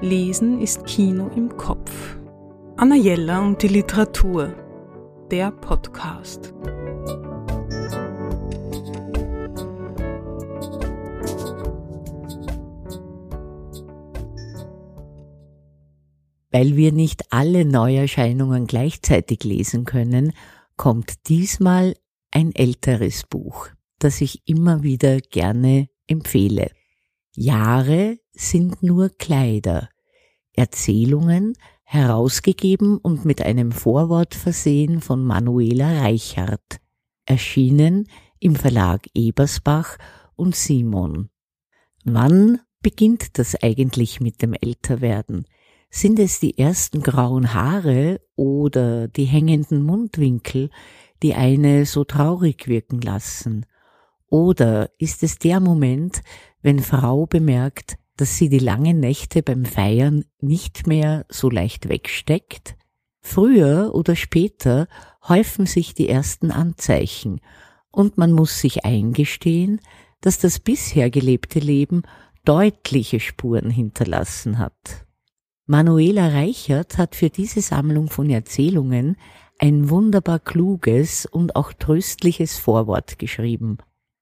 Lesen ist Kino im Kopf. Anna Jella und die Literatur. Der Podcast. Weil wir nicht alle Neuerscheinungen gleichzeitig lesen können, kommt diesmal ein älteres Buch, das ich immer wieder gerne empfehle. Jahre sind nur Kleider. Erzählungen, herausgegeben und mit einem Vorwort versehen von Manuela Reichhardt, erschienen im Verlag Ebersbach und Simon. Wann beginnt das eigentlich mit dem Älterwerden? Sind es die ersten grauen Haare oder die hängenden Mundwinkel, die eine so traurig wirken lassen? Oder ist es der Moment, wenn Frau bemerkt, dass sie die langen Nächte beim Feiern nicht mehr so leicht wegsteckt? Früher oder später häufen sich die ersten Anzeichen und man muss sich eingestehen, dass das bisher gelebte Leben deutliche Spuren hinterlassen hat. Manuela Reichert hat für diese Sammlung von Erzählungen ein wunderbar kluges und auch tröstliches Vorwort geschrieben.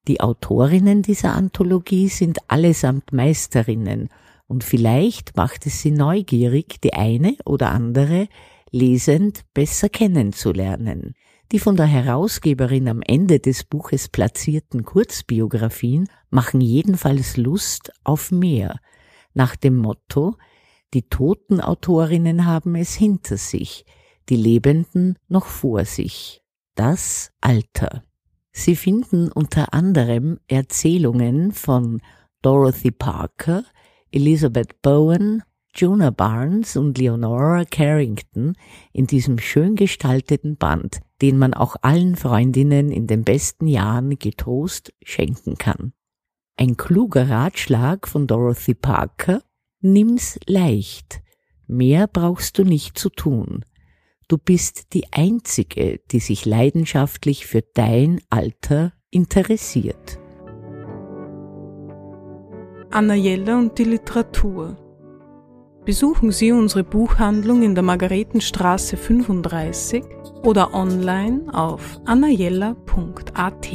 Die Autorinnen dieser Anthologie sind allesamt Meisterinnen und vielleicht macht es sie neugierig, die eine oder andere lesend besser kennenzulernen. Die von der Herausgeberin am Ende des Buches platzierten Kurzbiografien machen jedenfalls Lust auf mehr, nach dem Motto die toten Autorinnen haben es hinter sich, die Lebenden noch vor sich. Das Alter. Sie finden unter anderem Erzählungen von Dorothy Parker, Elizabeth Bowen, Jonah Barnes und Leonora Carrington in diesem schön gestalteten Band, den man auch allen Freundinnen in den besten Jahren getrost schenken kann. Ein kluger Ratschlag von Dorothy Parker, Nimm's leicht. Mehr brauchst du nicht zu tun. Du bist die Einzige, die sich leidenschaftlich für dein Alter interessiert. Anna Jella und die Literatur. Besuchen Sie unsere Buchhandlung in der Margaretenstraße 35 oder online auf annajella.at.